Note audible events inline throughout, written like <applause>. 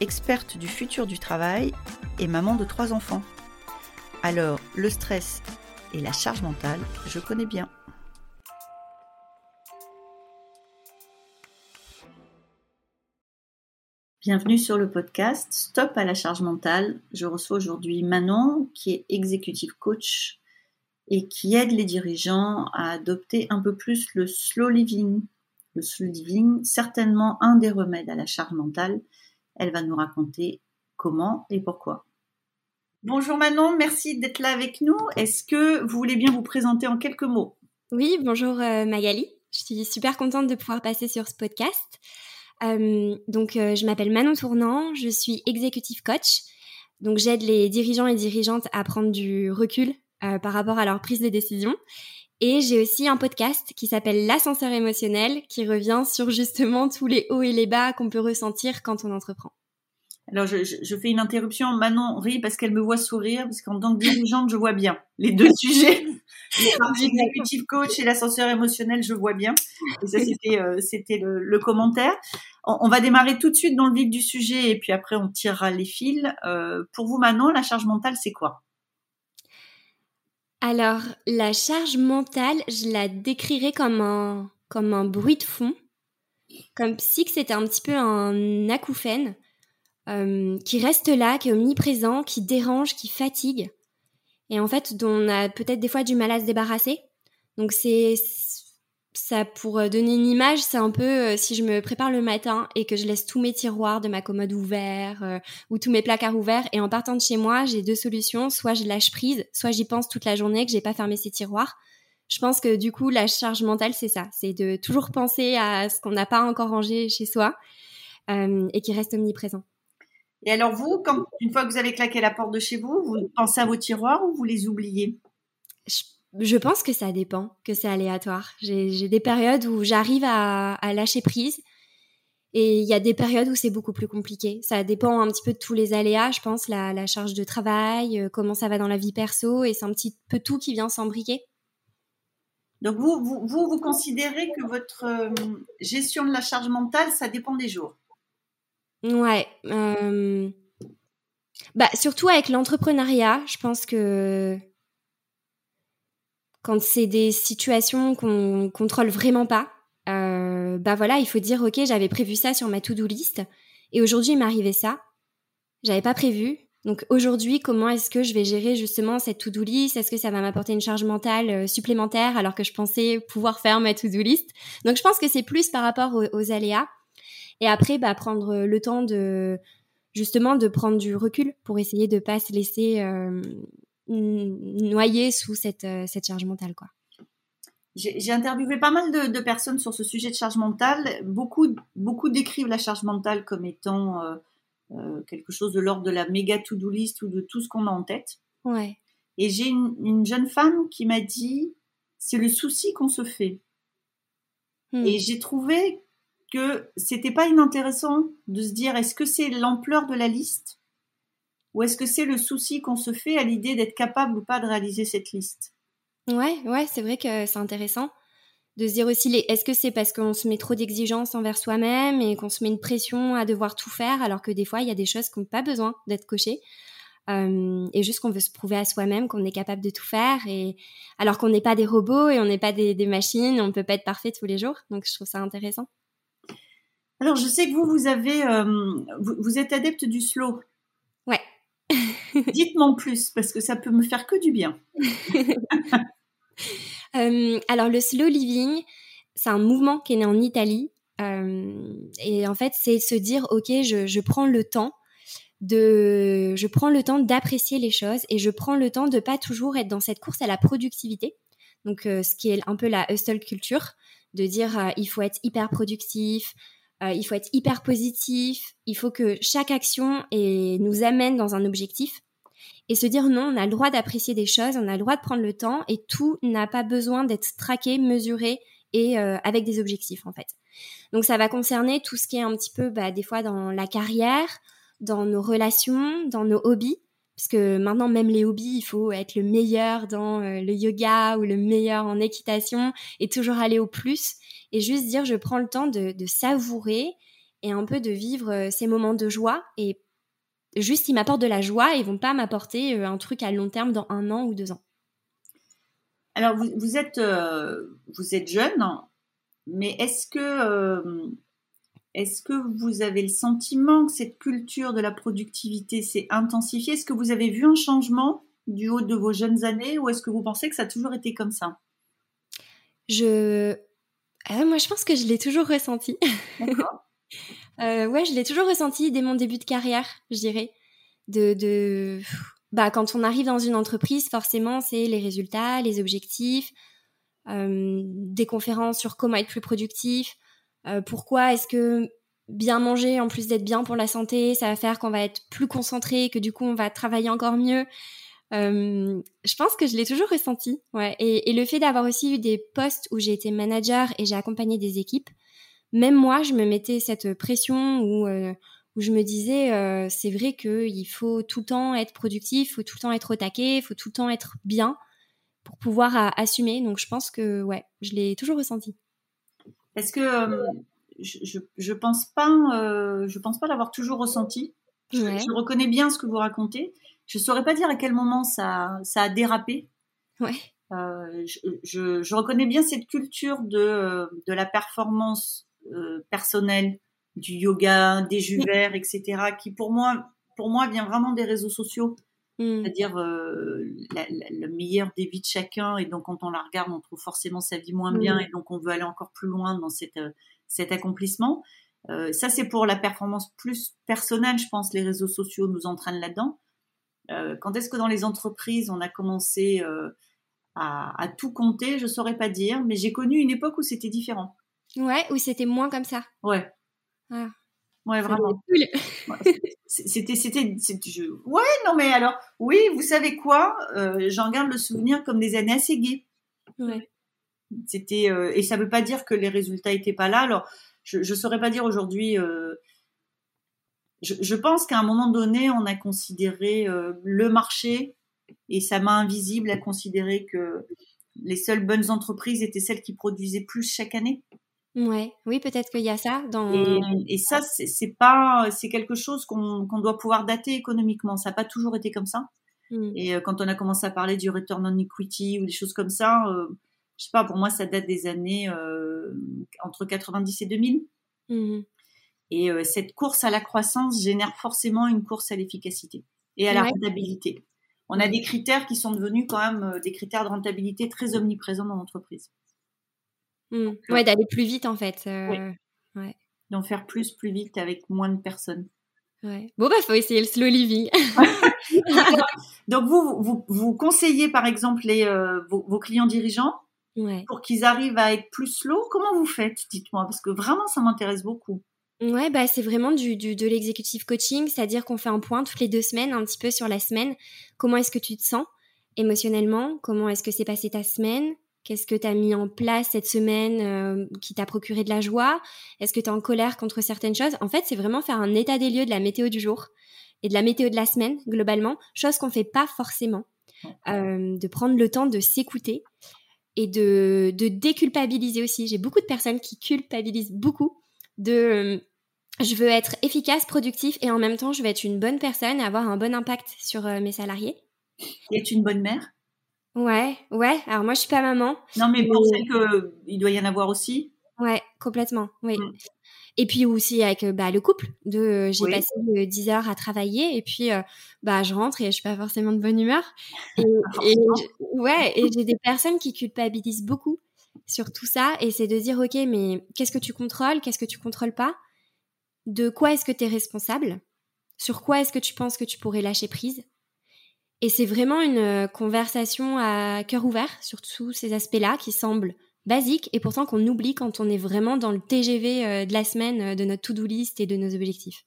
experte du futur du travail et maman de trois enfants. Alors, le stress et la charge mentale, je connais bien. Bienvenue sur le podcast Stop à la charge mentale. Je reçois aujourd'hui Manon, qui est executive coach et qui aide les dirigeants à adopter un peu plus le slow living. Le slow living, certainement un des remèdes à la charge mentale. Elle va nous raconter comment et pourquoi. Bonjour Manon, merci d'être là avec nous. Est-ce que vous voulez bien vous présenter en quelques mots? Oui, bonjour euh, Magali. Je suis super contente de pouvoir passer sur ce podcast. Euh, donc, euh, je m'appelle Manon Tournant, je suis executive coach. Donc, j'aide les dirigeants et dirigeantes à prendre du recul par rapport à leur prise de décision. Et j'ai aussi un podcast qui s'appelle L'ascenseur émotionnel, qui revient sur justement tous les hauts et les bas qu'on peut ressentir quand on entreprend. Alors, je, je, fais une interruption. Manon rit parce qu'elle me voit sourire, parce qu'en tant que dirigeante, je vois bien les deux <laughs> sujets. L'exécutif coach et l'ascenseur émotionnel, je vois bien. Et ça, c'était, euh, c'était le, le, commentaire. On, va démarrer tout de suite dans le vif du sujet et puis après, on tirera les fils. Euh, pour vous, Manon, la charge mentale, c'est quoi? Alors, la charge mentale, je la décrirais comme un, comme un bruit de fond. Comme si c'était un petit peu un acouphène euh, qui reste là, qui est omniprésent, qui dérange, qui fatigue, et en fait dont on a peut-être des fois du mal à se débarrasser. Donc c'est ça pour euh, donner une image, c'est un peu euh, si je me prépare le matin et que je laisse tous mes tiroirs de ma commode ouverts ou tous mes placards ouverts et en partant de chez moi, j'ai deux solutions, soit je lâche prise, soit j'y pense toute la journée que j'ai pas fermé ces tiroirs. Je pense que du coup la charge mentale c'est ça, c'est de toujours penser à ce qu'on n'a pas encore rangé chez soi et qui reste omniprésent. Et alors vous, quand, une fois que vous avez claqué la porte de chez vous, vous pensez à vos tiroirs ou vous les oubliez? Je, pense que ça dépend, que c'est aléatoire. J'ai des périodes où j'arrive à, lâcher prise et il y a des périodes où c'est beaucoup plus compliqué. Ça dépend un petit peu de tous les aléas, je pense, la, charge de travail, euh, comment ça va dans la vie perso et c'est un petit peu tout qui vient s'embriquer. Donc vous, vous, vous, vous, considérez que votre euh, gestion de la charge mentale, ça dépend des jours? Ouais. Euh... Bah, surtout avec l'entrepreneuriat, je pense que quand c'est des situations qu'on contrôle vraiment pas, euh, bah voilà, il faut dire ok, j'avais prévu ça sur ma to-do list et aujourd'hui il m'arrivait ça, j'avais pas prévu. Donc aujourd'hui, comment est-ce que je vais gérer justement cette to-do list? Est-ce que ça va m'apporter une charge mentale euh, supplémentaire alors que je pensais pouvoir faire ma to-do list? Donc je pense que c'est plus par rapport aux aléas. Et après, bah, prendre le temps de justement de prendre du recul pour essayer de pas se laisser euh, noyer sous cette, euh, cette charge mentale, quoi. J'ai interviewé pas mal de, de, personnes sur ce sujet de charge mentale. Beaucoup, beaucoup décrivent la charge mentale comme étant euh, euh quelque chose de l'ordre de la méga to-do list ou de tout ce qu'on a en tête. Ouais. Et j'ai une, une, jeune femme qui m'a dit c'est le souci qu'on se fait. Hmm. Et j'ai trouvé que c'était pas inintéressant de se dire est-ce que c'est l'ampleur de la liste ou est-ce que c'est le souci qu'on se fait à l'idée d'être capable ou pas de réaliser cette liste? Ouais, ouais, c'est vrai que c'est intéressant de se dire aussi les est-ce que c'est parce qu'on se met trop d'exigences envers soi-même et qu'on se met une pression à devoir tout faire alors que des fois il y a des choses qui n'ont pas besoin d'être cochées euh, et juste qu'on veut se prouver à soi-même qu'on est capable de tout faire et alors qu'on n'est pas des robots et on n'est pas des, des machines on peut pas être parfait tous les jours donc je trouve ça intéressant alors, je sais que vous, vous avez, euh, vous, êtes adepte du slow. <laughs> Dites-moi plus, parce que ça peut me faire que du bien. <laughs> Euh, alors, le slow living, c'est un mouvement qui est né en Italie. Euh, et en fait, c'est se dire, OK, je, prends le temps de, je prends le temps d'apprécier les choses et je prends le temps de pas toujours être dans cette course à la productivité. Donc, ce qui est un peu la hustle culture, de dire, il faut être hyper productif, il faut être hyper positif. Il faut que chaque action nous amène dans un objectif et se dire non, on a le droit d'apprécier des choses, on a le droit de prendre le temps et tout n'a pas besoin d'être traqué, mesuré et euh, avec des objectifs en fait. Donc ça va concerner tout ce qui est un petit peu bah, des fois dans la carrière, dans nos relations, dans nos hobbies. Parce que maintenant, même les hobbies, il faut être le meilleur dans euh, le yoga ou le meilleur en équitation et toujours aller au plus. Et juste dire, je prends le temps de, de savourer et un peu de vivre euh, ces moments de joie et juste ils m'apportent de la joie et vont pas m'apporter euh, un truc à long terme dans un an ou deux ans. Alors vous, êtes euh, vous êtes jeune, mais est-ce que euh, est-ce que vous avez le sentiment que cette culture de la productivité s'est intensifiée? Est-ce que vous avez vu un changement du haut de vos jeunes années ou est-ce que vous pensez que ça a toujours été comme ça? Je moi je pense que je l'ai toujours ressenti. D'accord. <laughs> Euh, ouais, je l'ai toujours ressenti dès mon début de carrière, je dirais. De, de, bah, quand on arrive dans une entreprise, forcément, c'est les résultats, les objectifs, euh, des conférences sur comment être plus productif. Euh, pourquoi est-ce que bien manger, en plus d'être bien pour la santé, ça va faire qu'on va être plus concentré, que du coup, on va travailler encore mieux. Euh, je pense que je l'ai toujours ressenti. Ouais. Et, et le fait d'avoir aussi eu des postes où j'ai été manager et j'ai accompagné des équipes, même moi, je me mettais cette pression où, euh, où je me disais, euh, c'est vrai qu'il faut tout le temps être productif, il faut tout le temps être au taquet, il faut tout le temps être bien pour pouvoir assumer. Donc je pense que, ouais, je l'ai toujours ressenti. Est-ce que euh, je, je, pense pas, je pense pas l'avoir toujours ressenti. Je, reconnais bien ce que vous racontez. Je saurais pas dire à quel moment ça, ça a dérapé. Ouais. je, je, reconnais bien cette culture de, de la performance euh, personnel, du yoga, des jus verts, etc., qui pour moi, pour moi vient vraiment des réseaux sociaux. Mm. C'est-à-dire euh, le meilleur des vies de chacun, et donc quand on la regarde, on trouve forcément sa vie moins bien, mm. et donc on veut aller encore plus loin dans cette, euh, cet accomplissement. ça, c'est pour la performance plus personnelle, je pense. Les réseaux sociaux nous entraînent là-dedans. quand est-ce que dans les entreprises, on a commencé à, à, tout compter? Je saurais pas dire, mais j'ai connu une époque où c'était différent. Ouais, ou c'était moins comme ça. Ouais. Ah. Ouais, vraiment. C'était, c'était, ouais, non, mais alors, oui, vous savez quoi euh, J'en garde le souvenir comme des années assez gaies. Ouais. C'était, euh, et ça veut pas dire que les résultats étaient pas là. Alors, je, je saurais pas dire aujourd'hui. Euh, je, je, pense qu'à un moment donné, on a considéré le marché et sa main invisible a considéré que les seules bonnes entreprises étaient celles qui produisaient plus chaque année. Ouais, oui, peut-être qu'il y a ça dans. Et, ça, c'est pas, c'est quelque chose qu'on doit pouvoir dater économiquement. Ça n'a pas toujours été comme ça. Mmh. Et euh, quand on a commencé à parler du return on equity ou des choses comme ça, euh, je sais pas, pour moi, ça date des années euh, entre 90 et 2000. Mmh. Et cette course à la croissance génère forcément une course à l'efficacité et à la rentabilité. On a des critères qui sont devenus quand même des critères de rentabilité très omniprésents dans l'entreprise. Mmh. Ouais, d'aller plus vite en fait. Euh, ouais. D'en faire plus, plus vite avec moins de personnes. Ouais. Bon, bah, faut essayer le slow living. <laughs> <laughs> Donc, vous, vous, vous, conseillez par exemple les, euh, vos, clients dirigeants pour qu'ils arrivent à être plus slow? Comment vous faites Dites-moi, parce que vraiment, ça m'intéresse beaucoup. Ouais, bah, c'est vraiment du, du de l'executive coaching, c'est-à-dire qu'on fait un point toutes les deux semaines, un petit peu sur la semaine. Comment est-ce que tu te sens émotionnellement? Comment est-ce que s'est passée ta semaine? Qu'est-ce que tu as mis en place cette semaine euh, qui t'a procuré de la joie? Est-ce que tu es en colère contre certaines choses? En fait, c'est vraiment faire un état des lieux de la météo du jour et de la météo de la semaine, globalement, chose qu'on fait pas forcément. Euh, de prendre le temps de s'écouter et de, de déculpabiliser aussi. J'ai beaucoup de personnes qui culpabilisent beaucoup de euh, je veux être efficace, productif et en même temps je veux être une bonne personne et avoir un bon impact sur mes salariés. Et être une bonne mère? Ouais, ouais. Alors moi, je suis pas maman. Non, mais, pensez qu'il doit y en avoir aussi. Ouais, complètement. Oui. Mm. Et puis aussi avec euh, bah, le couple. De, euh, j'ai passé 10 euh, heures à travailler et puis bah je rentre et je suis pas forcément de bonne humeur. Et, <laughs> ouais, et j'ai des personnes qui culpabilisent beaucoup sur tout ça et c'est de dire ok, mais qu'est-ce que tu contrôles, qu'est-ce que tu contrôles pas, de quoi est-ce que tu es responsable, sur quoi est-ce que tu penses que tu pourrais lâcher prise? Et c'est vraiment une euh, conversation à cœur ouvert sur tous ces aspects-là qui semblent basiques et pourtant qu'on oublie quand on est vraiment dans le TGV euh, de la semaine euh, de notre to-do list et de nos objectifs.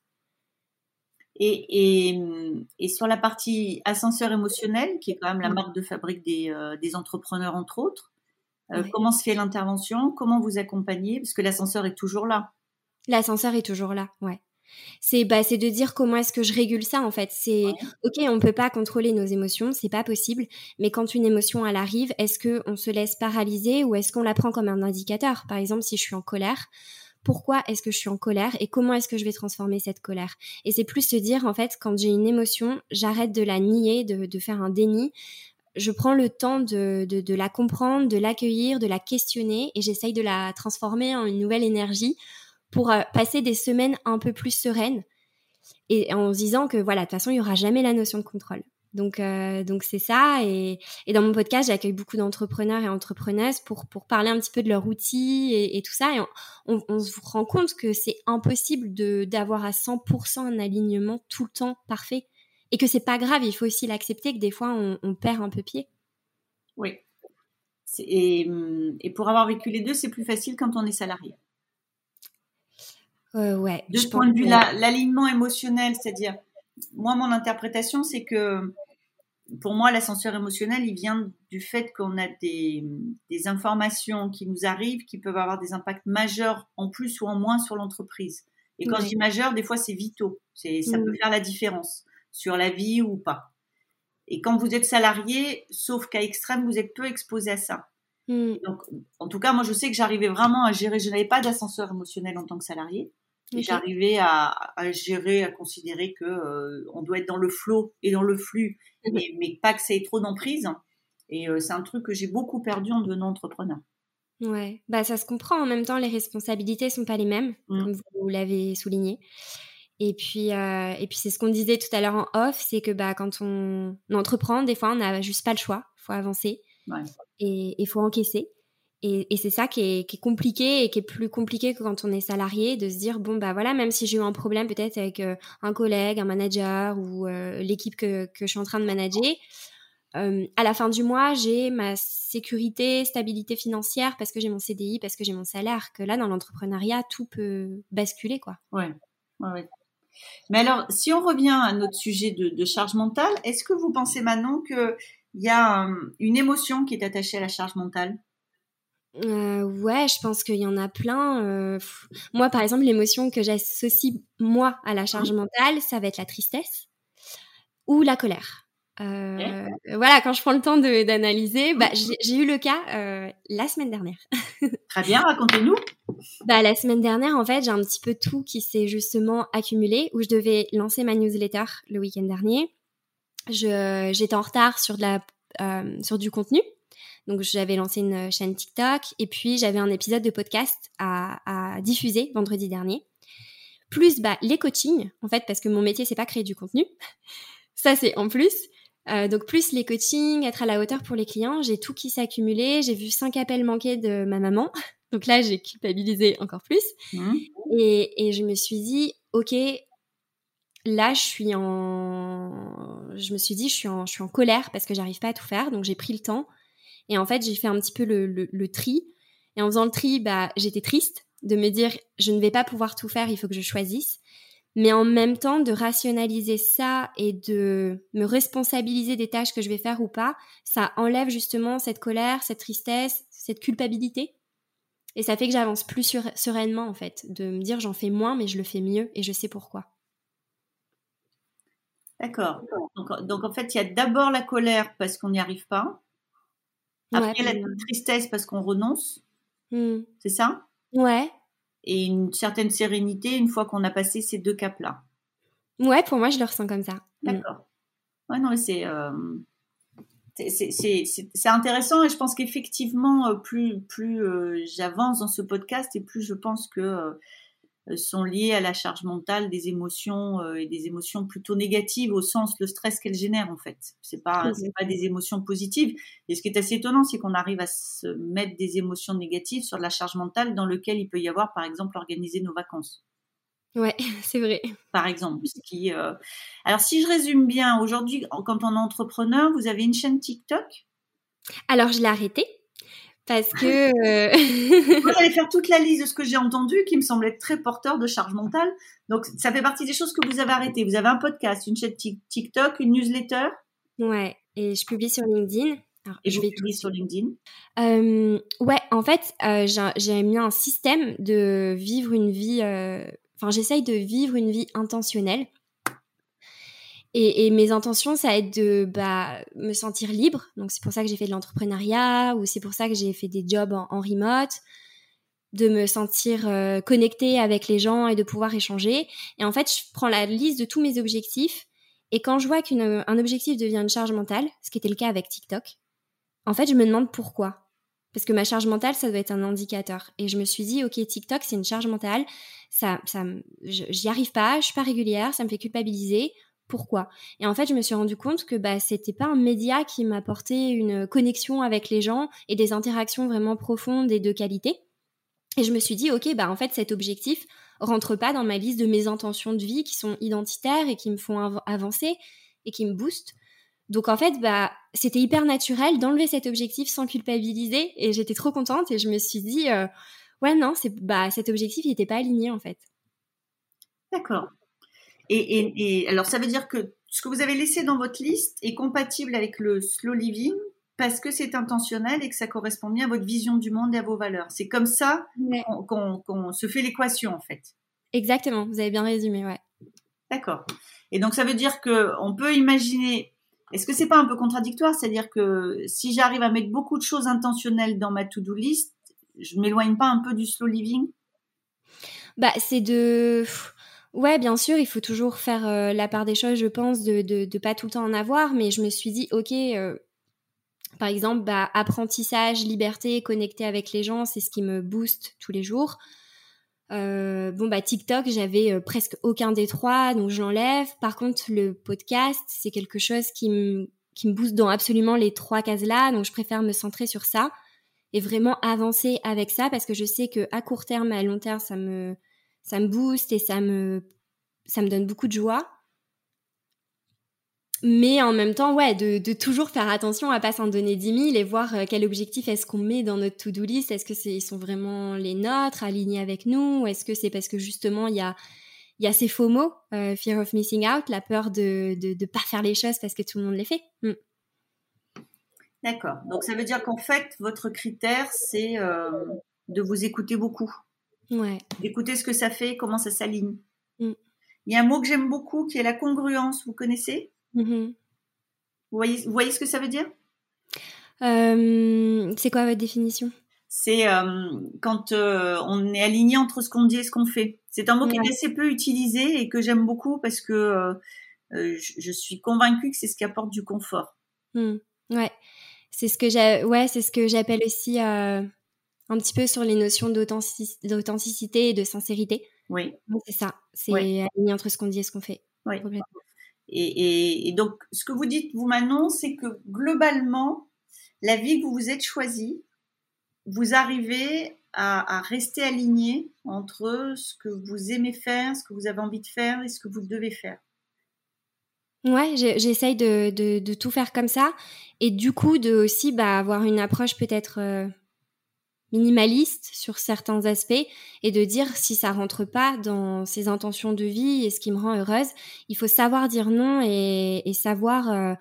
Et, et, sur la partie ascenseur émotionnel, qui est quand même la marque de fabrique des, des entrepreneurs, entre autres, comment se fait l'intervention? Comment vous accompagnez? Parce que l'ascenseur est toujours là. L'ascenseur est toujours là, ouais c'est bah, c'est de dire comment est-ce que je régule ça en fait. C'est ok, on peut pas contrôler nos émotions, c'est pas possible. Mais quand une émotion elle arrive, est-ce que on se laisse paralyser ou est-ce qu'on la prend comme un indicateur? Par exemple, si je suis en colère, pourquoi est-ce que je suis en colère et comment est-ce que je vais transformer cette colère? Et c'est plus se dire en fait, quand j'ai une émotion, j'arrête de la nier, de, de faire un déni. Je prends le temps de, de, de la comprendre, de l'accueillir, de la questionner et j'essaye de la transformer en une nouvelle énergie pour euh, passer des semaines un peu plus sereines et en se disant que voilà, de toute façon, il y aura jamais la notion de contrôle. Donc, euh, donc c'est ça. Et, dans mon podcast, j'accueille beaucoup d'entrepreneurs et entrepreneuses pour, pour parler un petit peu de leurs outils et, tout ça. Et on, se rend compte que c'est impossible d'avoir à 100% un alignement tout le temps parfait. Et que c'est pas grave, il faut aussi l'accepter que des fois, on, perd un peu pied. Oui. Et, et pour avoir vécu les deux, c'est plus facile quand on est salarié. Euh, ouais. De ce point de vue-là, l'alignement émotionnel, c'est-à-dire, moi, mon interprétation, c'est que pour moi, l'ascenseur émotionnel, il vient du fait qu'on a des, des, informations qui nous arrivent qui peuvent avoir des impacts majeurs en plus ou en moins sur l'entreprise. Et quand je dis majeur, des fois, c'est vitaux. C'est, ça peut faire la différence sur la vie ou pas. Et quand vous êtes salarié, sauf cas extrême, vous êtes peu exposé à ça. Mm. Donc, en tout cas, moi, je sais que j'arrivais vraiment à gérer. Je n'avais pas d'ascenseur émotionnel en tant que salarié. J'arrivais à, gérer, à considérer que euh, on doit être dans le flot et dans le flux, mhm. mais, pas que ça ait trop d'emprise. Et euh, c'est un truc que j'ai beaucoup perdu en devenant entrepreneur. Ouais, bah ça se comprend. En même temps, les responsabilités sont pas les mêmes, mmh. comme vous l'avez souligné. Et puis, euh, et puis c'est ce qu'on disait tout à l'heure en off, c'est que bah quand on, entreprend, des fois on n'a juste pas le choix, faut avancer et il faut encaisser. Et, c'est ça qui est, compliqué et qui est plus compliqué que quand on est salarié, de se dire bon bah voilà, même si j'ai eu un problème peut-être avec euh, un collègue, un manager ou euh, l'équipe que, je suis en train de manager, euh, à la fin du mois j'ai ma sécurité, stabilité financière parce que j'ai mon CDI, parce que j'ai mon salaire. Que là dans l'entrepreneuriat tout peut basculer quoi. Ouais, Mais alors si on revient à notre sujet de, charge mentale, est-ce que vous pensez Manon que il y a une émotion qui est attachée à la charge mentale? Euh, ouais, je pense qu'il y en a plein. Euh, moi, par exemple, l'émotion que j'associe moi à la charge mentale, ça va être la tristesse ou la colère. Euh, voilà, quand je prends le temps d'analyser, bah, j'ai eu le cas euh, la semaine dernière. <laughs> Très bien, racontez-nous. Bah, la semaine dernière, en fait, j'ai un petit peu tout qui s'est justement accumulé, où je devais lancer ma newsletter le week-end dernier. J'étais en retard sur, de la, euh, sur du contenu, donc j'avais lancé une chaîne TikTok et puis j'avais un épisode de podcast à, diffuser vendredi dernier. Plus bah, les coachings, en fait, parce que mon métier, c'est pas créer du contenu. <laughs> Ça, c'est en plus. Euh, donc plus les coachings, être à la hauteur pour les clients, j'ai tout qui s'est accumulé. J'ai vu cinq appels manqués de ma maman. <laughs> Donc là, j'ai culpabilisé encore plus. Mmh. Et, et je me suis dit, ok, là, je suis en, je me suis dit, je suis en, je suis en colère parce que j'arrive pas à tout faire. Donc j'ai pris le temps et en fait, j'ai fait un petit peu le, tri. Et en faisant le tri, bah, j'étais triste de me dire, je ne vais pas pouvoir tout faire, il faut que je choisisse. Mais en même temps, de rationaliser ça et de me responsabiliser des tâches que je vais faire ou pas, ça enlève justement cette colère, cette tristesse, cette culpabilité. Et ça fait que j'avance plus sereinement, en fait, de me dire j'en fais moins, mais je le fais mieux et je sais pourquoi. D'accord. donc, en fait, il y a d'abord la colère parce qu'on n'y arrive pas. Après, la tristesse parce qu'on renonce. Hmm. C'est ça? Ouais. Et une certaine sérénité une fois qu'on a passé ces deux caps-là. Ouais, pour moi, je le ressens comme ça. Hmm. D'accord. Ouais, non, c'est. Euh, c'est intéressant et je pense qu'effectivement, euh, plus, plus euh, j'avance dans ce podcast et plus je pense que euh, sont liées à la charge mentale des émotions euh, et des émotions plutôt négatives au sens le stress qu'elles génèrent en fait. C'est pas c'est pas des émotions positives. Et ce qui est assez étonnant, c'est qu'on arrive à se mettre des émotions négatives sur la charge mentale dans lequel il peut y avoir par exemple organiser nos vacances. Ouais, <laughs> c'est vrai. Par exemple, ce qui euh... alors si je résume bien, aujourd'hui quand on est entrepreneur, vous avez une chaîne TikTok? Alors je l'ai arrêtée parce que euh... Moi, <laughs> j'allais faire toute la liste de ce que j'ai entendu qui me semblait très porteur de charge mentale. Donc, ça fait partie des choses que vous avez arrêtées. Vous avez un podcast, une chaîne TikTok, une newsletter. Ouais, et je publie sur LinkedIn. et je vais publier sur LinkedIn? Euh, ouais, en fait, euh, j'ai mis un système de vivre une vie. Euh, enfin, j'essaye de vivre une vie intentionnelle. Et, et, mes intentions, ça va être de bah, me sentir libre. Donc, c'est pour ça que j'ai fait de l'entrepreneuriat ou c'est pour ça que j'ai fait des jobs en, remote, de me sentir euh, connectée avec les gens et de pouvoir échanger. Et en fait, je prends la liste de tous mes objectifs. Et quand je vois qu'un objectif devient une charge mentale, ce qui était le cas avec TikTok, en fait, je me demande pourquoi. Parce que ma charge mentale, ça doit être un indicateur. Et je me suis dit, ok, TikTok, c'est une charge mentale. Ça, ça, j'y arrive pas, je suis pas régulière, ça me fait culpabiliser pourquoi. Et en fait, je me suis rendu compte que bah c'était pas un média qui m'apportait une connexion avec les gens et des interactions vraiment profondes et de qualité. Et je me suis dit OK, bah en fait cet objectif rentre pas dans ma liste de mes intentions de vie qui sont identitaires et qui me font avancer et qui me boostent. Donc en fait, bah c'était hyper naturel d'enlever cet objectif sans culpabiliser et j'étais trop contente et je me suis dit euh, ouais non, bah cet objectif il n'était pas aligné en fait. D'accord. Et, alors, ça veut dire que ce que vous avez laissé dans votre liste est compatible avec le slow living parce que c'est intentionnel et que ça correspond bien à votre vision du monde et à vos valeurs. C'est comme ça qu'on se fait l'équation, en fait. Exactement, vous avez bien résumé, ouais. D'accord. Et donc, ça veut dire qu'on peut imaginer. Est-ce que c'est pas un peu contradictoire? C'est-à-dire que si j'arrive à mettre beaucoup de choses intentionnelles dans ma to-do list, je m'éloigne pas un peu du slow living? Bah, c'est de. Ouais, bien sûr, il faut toujours faire euh, la part des choses, je pense, de, de, pas tout le temps en avoir, mais je me suis dit, ok, euh, par exemple, bah, apprentissage, liberté, connecter avec les gens, c'est ce qui me booste tous les jours. Euh, bon, bah, TikTok, j'avais presque aucun des trois, donc je l'enlève. Par contre, le podcast, c'est quelque chose qui me, qui me booste dans absolument les trois cases-là, donc je préfère me centrer sur ça et vraiment avancer avec ça parce que je sais que à court terme à long terme, ça me, ça me booste et ça me, ça me donne beaucoup de joie. Mais en même temps, ouais, de, toujours faire attention à pas s'en donner 10 000 et voir euh, quel objectif est-ce qu'on met dans notre to-do list. Est-ce que ils sont vraiment les nôtres, alignés avec nous Est-ce que c'est parce que justement, il y a, y a ces faux mots, euh, fear of missing out, la peur de ne pas faire les choses parce que tout le monde les fait? Hmm. D'accord. Donc ça veut dire qu'en fait, votre critère, c'est euh, de vous écouter beaucoup. Ouais. D'écouter ce que ça fait, comment ça s'aligne. Mm. Il y a un mot que j'aime beaucoup qui est la congruence. Vous connaissez? Mm-hmm. vous, voyez, vous voyez ce que ça veut dire? Euh, C'est quoi votre définition? C'est euh, quand euh, on est aligné entre ce qu'on dit et ce qu'on fait. C'est un mot qui est assez peu utilisé et que j'aime beaucoup parce que je, suis convaincue que c'est ce qui apporte du confort. Mm. Ouais, c'est ce que j'ai. Ouais, c'est ce que j'appelle aussi un petit peu sur les notions d'authenticité et de sincérité. Oui. C'est ça. C'est aligné entre ce qu'on dit et ce qu'on fait. Oui. Et, donc, ce que vous dites, vous, Manon, c'est que globalement, la vie que vous vous êtes choisie, vous arrivez à, rester aligné entre ce que vous aimez faire, ce que vous avez envie de faire et ce que vous devez faire. Ouais, j'essaye de, tout faire comme ça. Et du coup, de aussi bah, avoir une approche peut-être euh, minimaliste sur certains aspects et de dire si ça rentre pas dans ses intentions de vie et ce qui me rend heureuse, il faut savoir dire non et, savoir euh,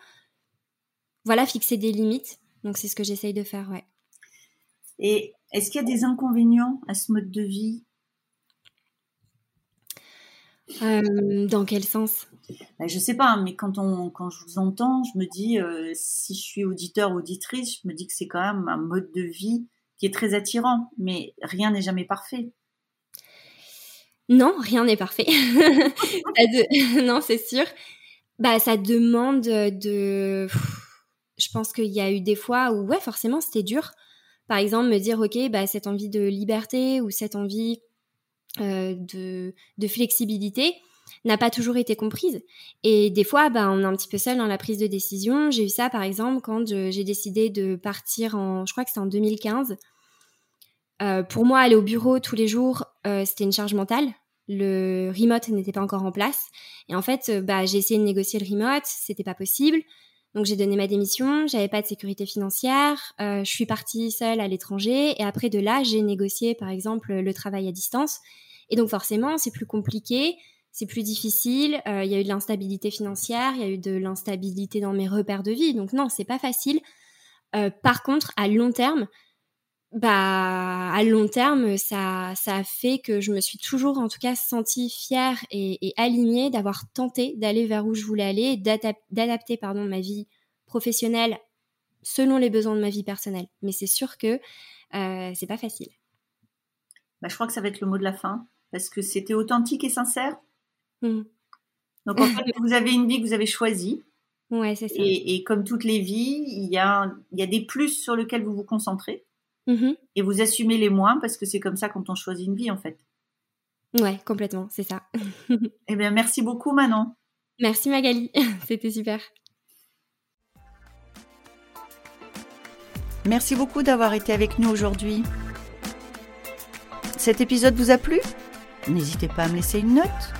voilà fixer des limites. Donc c'est ce que j'essaye de faire, ouais. Et est-ce qu'il y a des inconvénients à ce mode de vie? Euh, Dans quel sens? Ben, Je sais pas, mais quand on quand je vous entends, je me dis euh, si je suis auditeur auditrice, je me dis que c'est quand même un mode de vie qui est très attirant, mais rien n'est jamais parfait. Non, rien n'est parfait. <laughs> <laughs> non, c'est sûr. Bah, ça demande de. Je pense qu'il y a eu des fois où, ouais, forcément, c'était dur. Par exemple, me dire, ok, bah, cette envie de liberté ou cette envie euh, de, de flexibilité n'a pas toujours été comprise. Et des fois, bah, on est un petit peu seul dans la prise de décision. J'ai eu ça, par exemple, quand j'ai décidé de partir en, je crois que c'était en 2015. Euh, pour moi, aller au bureau tous les jours, euh, c'était une charge mentale. Le remote n'était pas encore en place. Et en fait, euh, bah, j'ai essayé de négocier le remote, c'était pas possible. Donc j'ai donné ma démission, j'avais pas de sécurité financière, je suis partie seule à l'étranger et après de là j'ai négocié par exemple le travail à distance et donc forcément c'est plus compliqué, c'est plus difficile, euh, il y a eu de l'instabilité financière, il y a eu de l'instabilité dans mes repères de vie. Donc non c'est pas facile. Euh, par contre à long terme, bah à long terme ça ça a fait que je me suis toujours en tout cas sentie fière et, alignée d'avoir tenté d'aller vers où je voulais aller d'adapter pardon ma vie professionnelle selon les besoins de ma vie personnelle. Mais c'est sûr que euh, c'est pas facile. Bah, je crois que ça va être le mot de la fin parce que c'était authentique et sincère mmh. donc en fait vous avez une vie que vous avez choisie ouais c'est ça et, et, comme toutes les vies il y a il y a des plus sur lesquels vous vous concentrez Mmh et vous assumez les moins parce que c'est comme ça quand on choisit une vie en fait. Ouais, complètement, c'est ça. <laughs> eh bien, merci beaucoup Manon. Merci Magali, <laughs> c'était super. Merci beaucoup d'avoir été avec nous aujourd'hui. Cet épisode vous a plu? N'hésitez pas à me laisser une note.